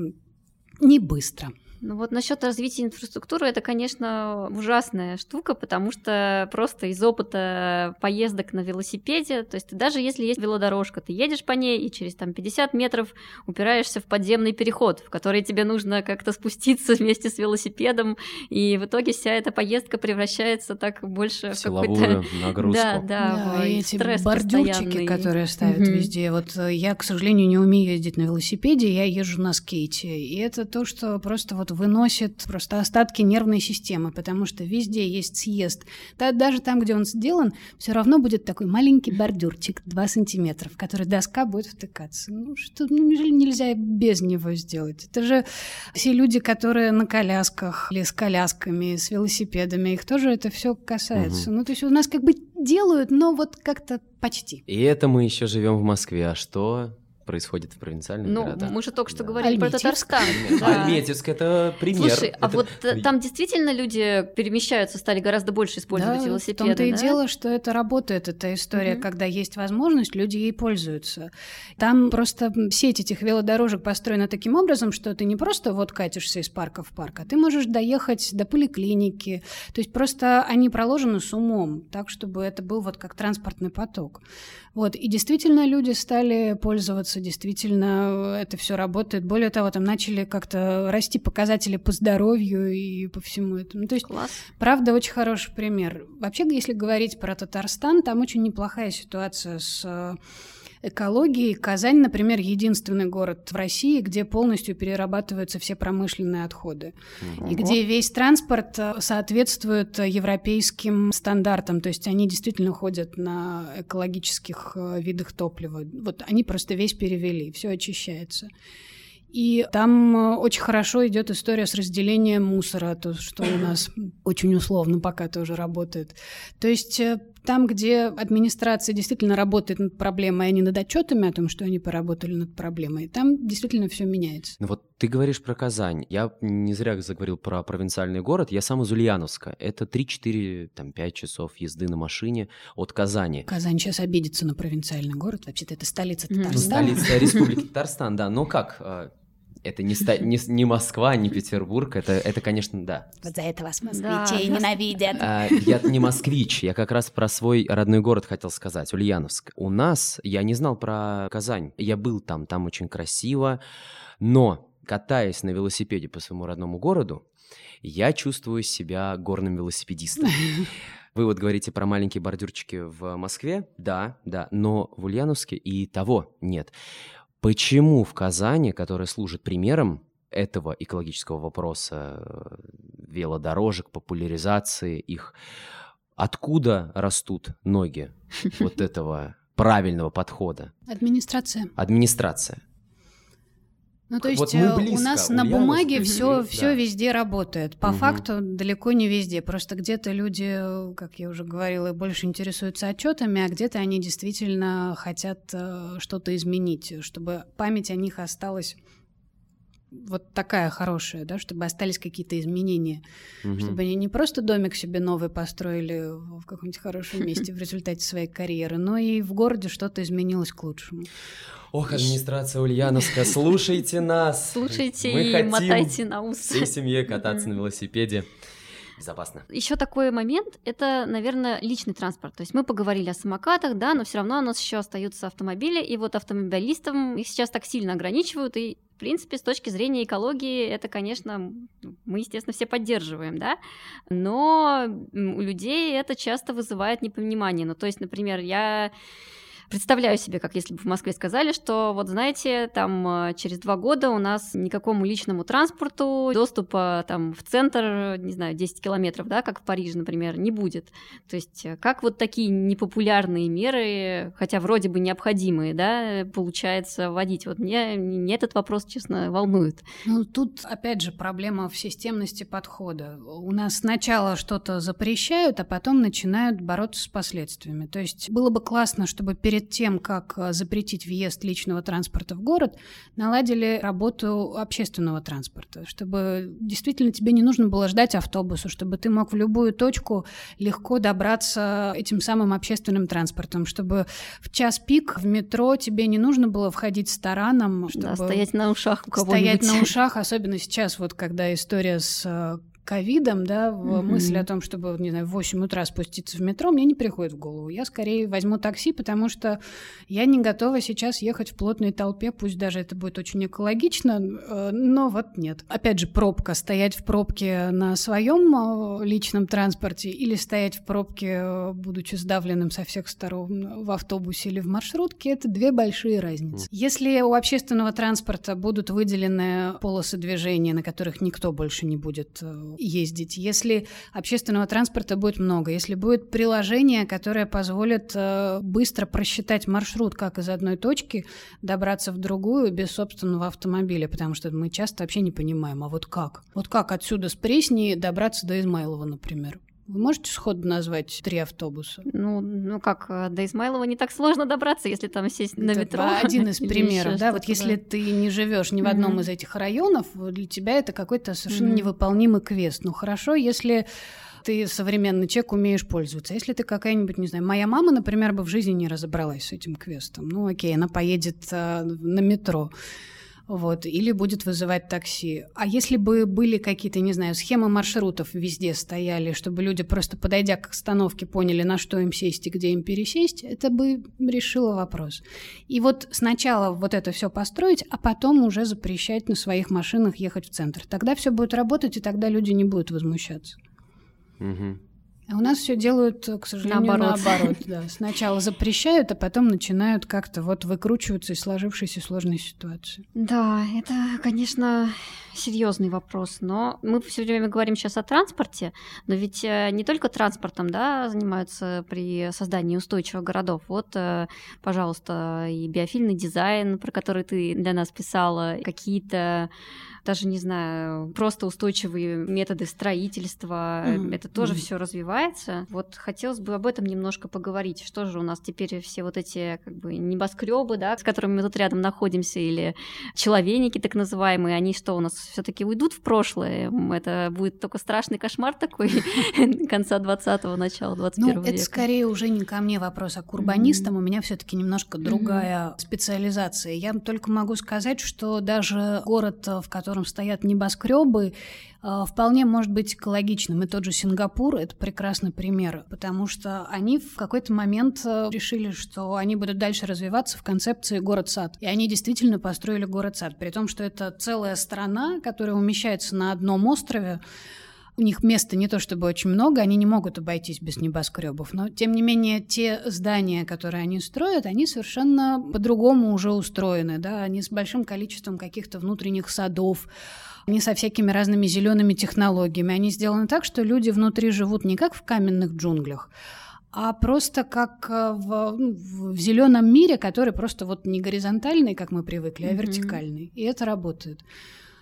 не быстро. Ну вот насчет развития инфраструктуры это, конечно, ужасная штука, потому что просто из опыта поездок на велосипеде, то есть даже если есть велодорожка, ты едешь по ней и через там 50 метров упираешься в подземный переход, в который тебе нужно как-то спуститься <laughs> вместе с велосипедом, и в итоге вся эта поездка превращается так больше в какую-то <laughs> нагрузку. Да, да, да и эти бордюрчики, постоянный. которые ставят mm-hmm. везде. Вот э, я, к сожалению, не умею ездить на велосипеде, я езжу на скейте, и это то, что просто вот выносит просто остатки нервной системы, потому что везде есть съезд. Да, даже там, где он сделан, все равно будет такой маленький бордюрчик 2 сантиметра, в который доска будет втыкаться. Ну что, ну неужели нельзя без него сделать? Это же все люди, которые на колясках или с колясками, с велосипедами, их тоже это все касается. Угу. Ну то есть у нас как бы делают, но вот как-то почти. И это мы еще живем в Москве, а что происходит в провинциальных ну, городах. мы же только что да. говорили про Татарстан. Да. Альметьевск — это пример. Слушай, а вот э, там действительно люди перемещаются, стали гораздо больше использовать да, велосипеды, в том-то и дело, что это работает, эта история, угу. когда есть возможность, люди ей пользуются. Там просто сеть этих велодорожек построена таким образом, что ты не просто вот катишься из парка в парк, а ты можешь доехать до поликлиники. То есть просто они проложены с умом, так, чтобы это был вот как транспортный поток. Вот. И действительно люди стали пользоваться, действительно это все работает. Более того, там начали как-то расти показатели по здоровью и по всему этому. Ну, то есть, Класс. правда, очень хороший пример. Вообще, если говорить про Татарстан, там очень неплохая ситуация с экологии. Казань, например, единственный город в России, где полностью перерабатываются все промышленные отходы. Угу. И где весь транспорт э, соответствует европейским стандартам. То есть они действительно ходят на экологических э, видах топлива. Вот они просто весь перевели, все очищается. И там э, очень хорошо идет история с разделением мусора, то, что у нас очень условно пока тоже работает. То есть там, где администрация действительно работает над проблемой, а не над отчетами о том, что они поработали над проблемой, там действительно все меняется. Ну вот ты говоришь про Казань. Я не зря заговорил про провинциальный город. Я сам из Ульяновска. Это 3-4, там, 5 часов езды на машине от Казани. Казань сейчас обидится на провинциальный город. Вообще-то это столица Татарстана. Столица Республики Татарстан, да. Но как? Это не, ста- не, не Москва, не Петербург, это, это, конечно, да. Вот за это вас москвичей да. ненавидят. А, я не москвич, я как раз про свой родной город хотел сказать, Ульяновск. У нас, я не знал про Казань, я был там, там очень красиво, но катаясь на велосипеде по своему родному городу, я чувствую себя горным велосипедистом. <laughs> Вы вот говорите про маленькие бордюрчики в Москве, да, да, но в Ульяновске и того нет. Почему в Казани, которая служит примером этого экологического вопроса, э, велодорожек, популяризации их, откуда растут ноги <laughs> вот этого правильного подхода? Администрация. Администрация. Ну, то есть вот э, близко, у нас на бумаге все, все да. везде работает. По угу. факту далеко не везде. Просто где-то люди, как я уже говорила, больше интересуются отчетами, а где-то они действительно хотят э, что-то изменить, чтобы память о них осталась вот такая хорошая, да, чтобы остались какие-то изменения, угу. чтобы они не просто домик себе новый построили в каком-нибудь хорошем месте в результате своей карьеры, но и в городе что-то изменилось к лучшему. Ох, администрация Ульяновска, слушайте нас! Слушайте Мы и мотайте на ус. Всей семье кататься на велосипеде безопасно. Еще такой момент — это, наверное, личный транспорт. То есть мы поговорили о самокатах, да, но все равно у нас еще остаются автомобили, и вот автомобилистам их сейчас так сильно ограничивают, и в принципе, с точки зрения экологии, это, конечно, мы, естественно, все поддерживаем, да, но у людей это часто вызывает непонимание. Ну, то есть, например, я Представляю себе, как если бы в Москве сказали, что вот знаете, там э, через два года у нас никакому личному транспорту доступа там в центр, не знаю, 10 километров, да, как в Париже, например, не будет. То есть э, как вот такие непопулярные меры, хотя вроде бы необходимые, да, получается вводить? Вот мне, мне этот вопрос, честно, волнует. Ну, тут, опять же, проблема в системности подхода. У нас сначала что-то запрещают, а потом начинают бороться с последствиями. То есть было бы классно, чтобы перед перед тем, как э, запретить въезд личного транспорта в город, наладили работу общественного транспорта, чтобы действительно тебе не нужно было ждать автобуса, чтобы ты мог в любую точку легко добраться этим самым общественным транспортом, чтобы в час пик в метро тебе не нужно было входить с тараном, чтобы да, стоять на ушах у кого-нибудь. Стоять на ушах, особенно сейчас, вот когда история с э, ковидом, да, в mm-hmm. мысль о том, чтобы, не знаю, в 8 утра спуститься в метро, мне не приходит в голову. Я скорее возьму такси, потому что я не готова сейчас ехать в плотной толпе, пусть даже это будет очень экологично, э, но вот нет. Опять же, пробка, стоять в пробке на своем э, личном транспорте или стоять в пробке, э, будучи сдавленным со всех сторон в автобусе или в маршрутке, это две большие разницы. Mm. Если у общественного транспорта будут выделены полосы движения, на которых никто больше не будет ездить, если общественного транспорта будет много, если будет приложение, которое позволит э, быстро просчитать маршрут, как из одной точки добраться в другую без собственного автомобиля, потому что мы часто вообще не понимаем, а вот как? Вот как отсюда с Пресни добраться до Измайлова, например? Вы можете сходу назвать три автобуса? Ну, ну как, э, до Измайлова не так сложно добраться, если там сесть на это метро. Один из <laughs> примеров, да, вот если ты не живешь ни в одном из этих районов, для тебя это какой-то совершенно невыполнимый квест. Ну хорошо, если ты современный человек, умеешь пользоваться. Если ты какая-нибудь, не знаю, моя мама, например, бы в жизни не разобралась с этим квестом. Ну, окей, она поедет а, на метро вот, или будет вызывать такси. А если бы были какие-то, не знаю, схемы маршрутов везде стояли, чтобы люди просто подойдя к остановке поняли, на что им сесть и где им пересесть, это бы решило вопрос. И вот сначала вот это все построить, а потом уже запрещать на своих машинах ехать в центр. Тогда все будет работать, и тогда люди не будут возмущаться. Угу. А у нас все делают, к сожалению, наоборот. наоборот да. <laughs> Сначала запрещают, а потом начинают как-то вот выкручиваться из сложившейся сложной ситуации. Да, это, конечно, серьезный вопрос. Но мы все время говорим сейчас о транспорте, но ведь э, не только транспортом да, занимаются при создании устойчивых городов. Вот, э, пожалуйста, и биофильный дизайн, про который ты для нас писала, какие-то даже, не знаю, просто устойчивые методы строительства, mm-hmm. это тоже mm-hmm. все развивается. Вот хотелось бы об этом немножко поговорить. Что же у нас теперь все вот эти как бы небоскребы, да, с которыми мы тут рядом находимся, или человеники так называемые, они что, у нас все-таки уйдут в прошлое? Это будет только страшный кошмар такой <laughs> конца 20-го, начала 21 ну, века? это скорее уже не ко мне вопрос, а к урбанистам. У меня все-таки немножко другая специализация. Я только могу сказать, что даже город, в котором котором стоят небоскребы, э, вполне может быть экологичным. И тот же Сингапур — это прекрасный пример, потому что они в какой-то момент э, решили, что они будут дальше развиваться в концепции город-сад. И они действительно построили город-сад, при том, что это целая страна, которая умещается на одном острове, у них места не то чтобы очень много, они не могут обойтись без небоскребов, но тем не менее те здания, которые они строят, они совершенно по-другому уже устроены, да, они с большим количеством каких-то внутренних садов, они со всякими разными зелеными технологиями, они сделаны так, что люди внутри живут не как в каменных джунглях, а просто как э, в, ну, в зеленом мире, который просто вот не горизонтальный, как мы привыкли, а вертикальный. И это работает.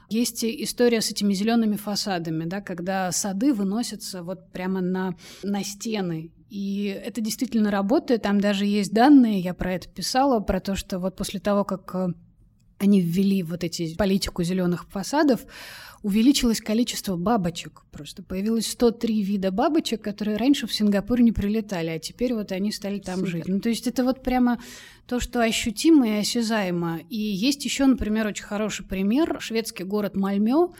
Есть история с этими зелеными фасадами, да, когда сады выносятся вот прямо на, на стены. И это действительно работает. Там даже есть данные, я про это писала, про то, что вот после того, как э, они ввели вот эти политику зеленых фасадов, увеличилось количество бабочек. Просто появилось 103 вида бабочек, которые раньше в Сингапур не прилетали, а теперь вот они стали там Супер. жить. Ну, то есть это вот прямо то, что ощутимо и осязаемо. И есть еще, например, очень хороший пример. Шведский город Мальмё,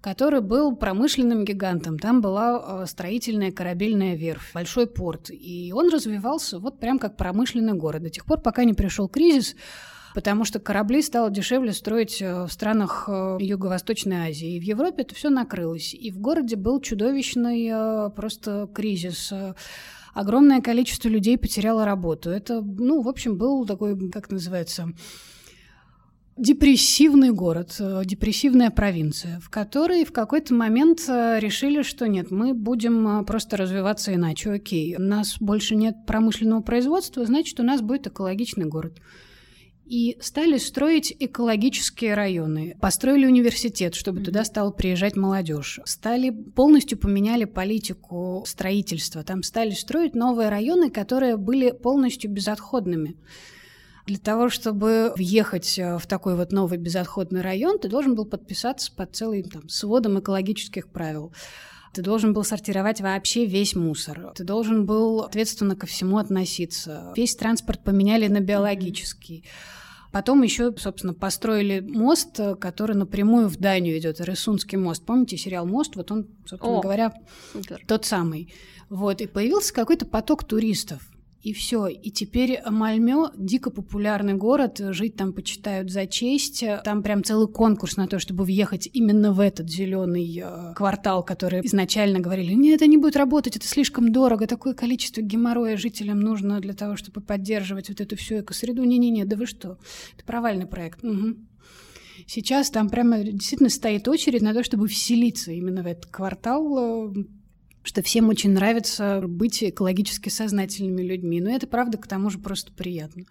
который был промышленным гигантом. Там была э, строительная корабельная верфь, большой порт. И он развивался вот прям как промышленный город. До тех пор, пока не пришел кризис, потому что корабли стало дешевле строить э, в странах э, Юго-Восточной Азии. И в Европе это все накрылось. И в городе был чудовищный э, просто кризис огромное количество людей потеряло работу. Это, ну, в общем, был такой, как называется, депрессивный город, депрессивная провинция, в которой в какой-то момент решили, что нет, мы будем просто развиваться иначе. Окей, у нас больше нет промышленного производства, значит, у нас будет экологичный город. И стали строить экологические районы. Построили университет, чтобы туда стала приезжать молодежь. Стали полностью поменяли политику строительства. Там стали строить новые районы, которые были полностью безотходными. Для того, чтобы въехать э, в такой вот новый безотходный район, ты должен был подписаться под целым там, сводом экологических правил. Ты должен был сортировать вообще весь мусор. Ты должен был ответственно ко всему относиться. Весь транспорт поменяли на биологический. Потом еще, собственно, построили мост, который напрямую в Данию идет, Рысунский мост. Помните сериал «Мост»? Вот он, собственно О, говоря, Супер. тот самый. Вот, и появился какой-то поток туристов и все. И теперь Мальмё дико популярный город, жить там почитают за честь. Там прям целый конкурс на то, чтобы въехать именно в этот зеленый э, квартал, который изначально говорили, нет, это не будет работать, это слишком дорого, такое количество геморроя жителям нужно для того, чтобы поддерживать вот эту всю экосреду. Не-не-не, да вы что? Это провальный проект. Угу. Сейчас там прямо действительно стоит очередь на то, чтобы вселиться именно в этот квартал, э, что всем очень нравится быть экологически сознательными людьми. Но это, правда, к тому же просто приятно.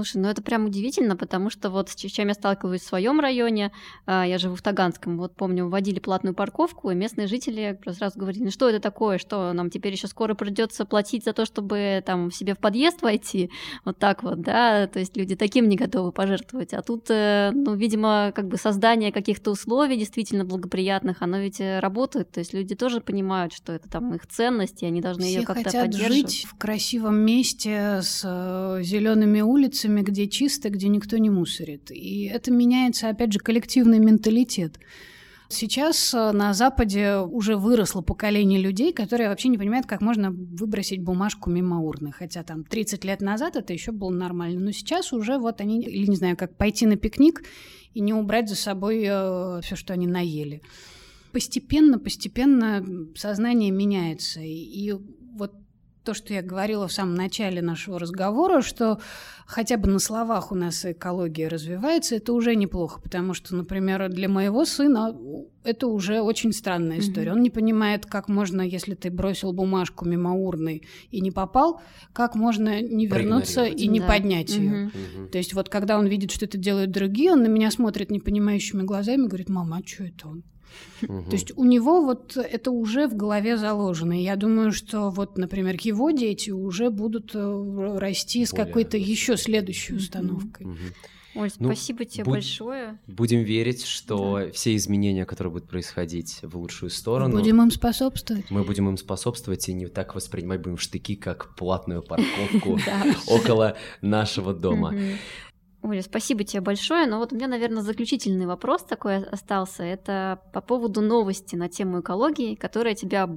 Слушай, ну это прям удивительно, потому что вот с чем я сталкиваюсь в своем районе, а, я живу в Таганском, вот помню, вводили платную парковку, и местные жители сразу говорили, ну что это такое, что нам теперь еще скоро придется платить за то, чтобы там себе в подъезд войти, вот так вот, да, то есть люди таким не готовы пожертвовать, а тут, э, ну, видимо, как бы создание каких-то условий действительно благоприятных, оно ведь э, работает, то есть люди тоже понимают, что это там их ценность, и они должны ее как-то поддерживать. жить в красивом месте с э, зелеными улицами, где чисто, где никто не мусорит. И это меняется, опять же, коллективный менталитет. Сейчас э, на Западе уже выросло поколение людей, которые вообще не понимают, как можно выбросить бумажку мимо урны. Хотя там 30 лет назад это еще было нормально. Но сейчас уже вот они, или не знаю, как пойти на пикник и не убрать за собой э, все, что они наели. Постепенно, постепенно сознание меняется. И вот то, что я говорила в самом начале нашего разговора, что хотя бы на словах у нас экология развивается, это уже неплохо, потому что, например, для моего сына это уже очень странная история. Mm-hmm. Он не понимает, как можно, если ты бросил бумажку мимо урны и не попал, как можно не вернуться и не да. поднять ее. Mm-hmm. Mm-hmm. То есть вот когда он видит, что это делают другие, он на меня смотрит непонимающими глазами и говорит, мама, а что это он? То есть у него вот это уже в голове заложено. И я думаю, что вот, например, его дети уже будут э, расти с какой-то еще следующей установкой. Ой, ну, спасибо тебе будь, большое. Будем верить, что да. все изменения, которые будут происходить в лучшую сторону... Будем им способствовать. Мы будем им способствовать и не так воспринимать будем штыки, как платную <laughs> парковку около нашего дома. Оля, спасибо тебе большое. Но вот у меня, наверное, заключительный вопрос такой остался. Это по поводу новости на тему экологии, которая тебя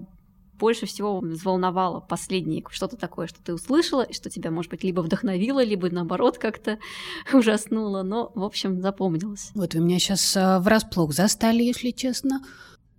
больше всего взволновало последнее, что-то такое, что ты услышала, и что тебя, может быть, либо вдохновило, либо наоборот как-то <laughs> ужаснуло, но, в общем, запомнилось. Вот вы меня сейчас а, врасплох застали, если честно.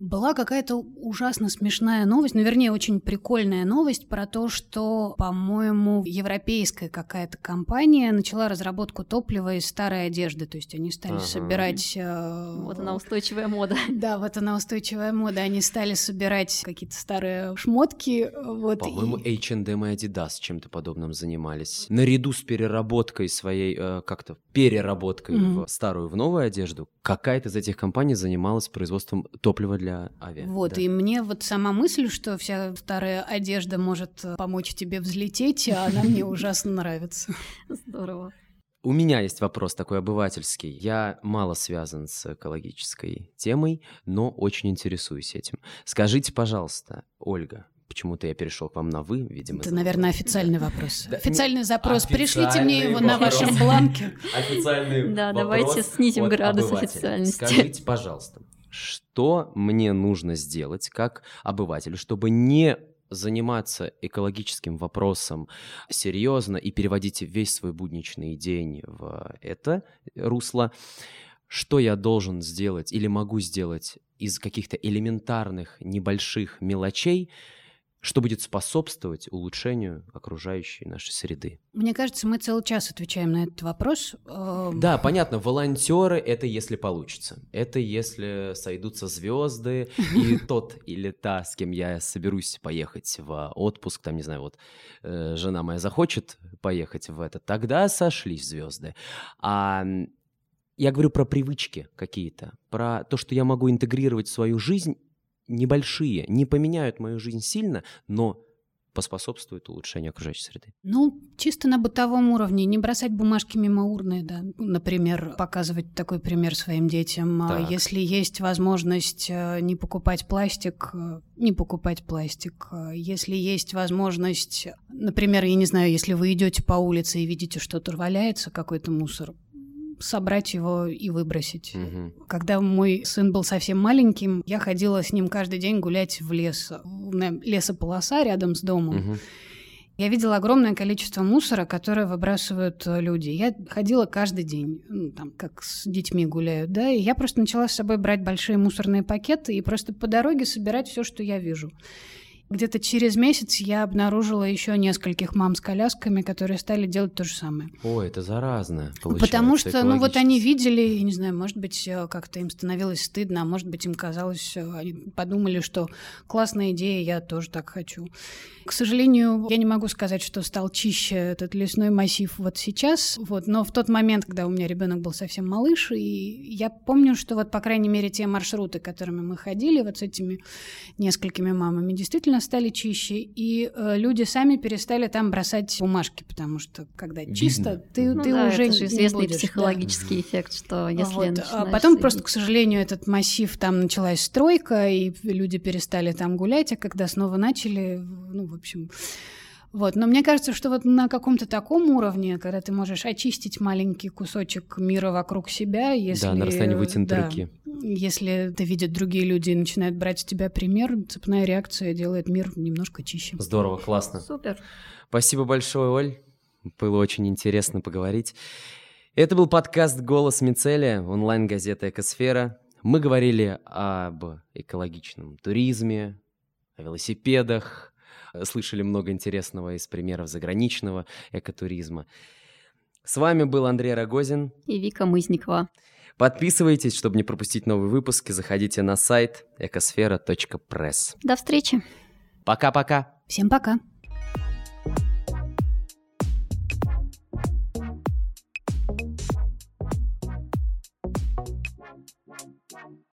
Была какая-то ужасно смешная новость, ну, вернее, очень прикольная новость про то, что, по-моему, европейская какая-то компания начала разработку топлива из старой одежды, то есть они стали ага. собирать... Э... Вот она устойчивая мода. <laughs> Да, вот она устойчивая мода. Они стали собирать какие-то старые шмотки. Вот, По-моему, и... H&M и Adidas чем-то подобным занимались. Наряду с переработкой своей, э, как-то переработкой mm-hmm. в старую, в новую одежду, какая-то из этих компаний занималась производством топлива для авиа. Вот, да. и мне вот сама мысль, что вся старая одежда может э, помочь тебе взлететь, она мне ужасно нравится. <laughs> Здорово. У меня есть вопрос такой обывательский. Я мало связан с экологической темой, но очень интересуюсь этим. Скажите, пожалуйста, Ольга, почему-то я перешел к вам на вы, видимо. Это, наверное, официальный вопрос. Официальный запрос. Пришлите мне его на вашем бланке. <laughs> Официальный Да, давайте снизим градус официальности. Скажите, пожалуйста, что мне нужно сделать как обывателю, чтобы не заниматься экологическим вопросом серьезно и переводить весь свой будничный день в это русло, что я должен сделать или могу сделать из каких-то элементарных небольших мелочей, что будет способствовать улучшению окружающей нашей среды? Мне кажется, мы целый час отвечаем на этот вопрос. Эм, да, понятно, волонтеры это если получится. Это если сойдутся звезды, и <laughs> тот или та, с кем я соберусь поехать в отпуск, там, не знаю, вот э, жена моя захочет поехать в это, тогда сошлись звезды. А я говорю про привычки какие-то, про то, что я могу интегрировать в свою жизнь небольшие, не поменяют мою жизнь сильно, но поспособствует улучшению окружающей среды? Ну, чисто на бытовом уровне. Не бросать бумажки мимо урны, да. Например, показывать такой пример своим детям. А так. Если есть возможность э, не покупать пластик, э, не покупать пластик. Если есть возможность, например, я не знаю, если вы идете по улице и видите, что-то валяется, какой-то мусор, собрать его и выбросить. Угу. Когда мой сын был совсем маленьким, я ходила с ним каждый день гулять в лес. Лесополоса рядом с домом. Угу. Я видела огромное количество мусора, которое выбрасывают э, люди. Я ходила каждый день, ну, там, как с детьми гуляют, да, и я просто начала с собой брать большие мусорные пакеты и просто по дороге собирать все, что я вижу. Где-то через месяц я обнаружила еще нескольких мам с колясками, которые стали делать то же самое. О, это заразно. Потому что, ну вот они видели, я не знаю, может быть, э, как-то им становилось стыдно, а может быть, им казалось, э, они подумали, что классная идея, я тоже так хочу. К сожалению, я не могу сказать, что стал чище этот лесной массив вот сейчас, вот, но в тот момент, когда у меня ребенок был совсем малыш, и я помню, что вот, по крайней мере, те маршруты, которыми мы ходили, вот с этими несколькими мамами, действительно стали чище, и э, люди сами перестали там бросать бумажки, потому что когда Видно. чисто, ты, ну, ты да, уже это же известный будешь, психологический да. эффект, что если вот. А потом просто, к сожалению, этот массив там началась стройка, и люди перестали там гулять, а когда снова начали, ну, в общем, вот. Но мне кажется, что вот на каком-то таком уровне, когда ты можешь очистить маленький кусочек мира вокруг себя, если... Да, на расстоянии вытянутой да, руки. Если это видят другие люди и начинают брать с тебя пример, цепная реакция делает мир немножко чище. Здорово, классно. Супер. Спасибо большое, Оль. Было очень интересно поговорить. Это был подкаст «Голос Мицелия», онлайн-газета «Экосфера». Мы говорили об экологичном туризме, о велосипедах, слышали много интересного из примеров заграничного экотуризма. С вами был Андрей Рогозин и Вика Мызникова. Подписывайтесь, чтобы не пропустить новые выпуски. Заходите на сайт экосфера.пресс. До встречи. Пока-пока. Всем пока.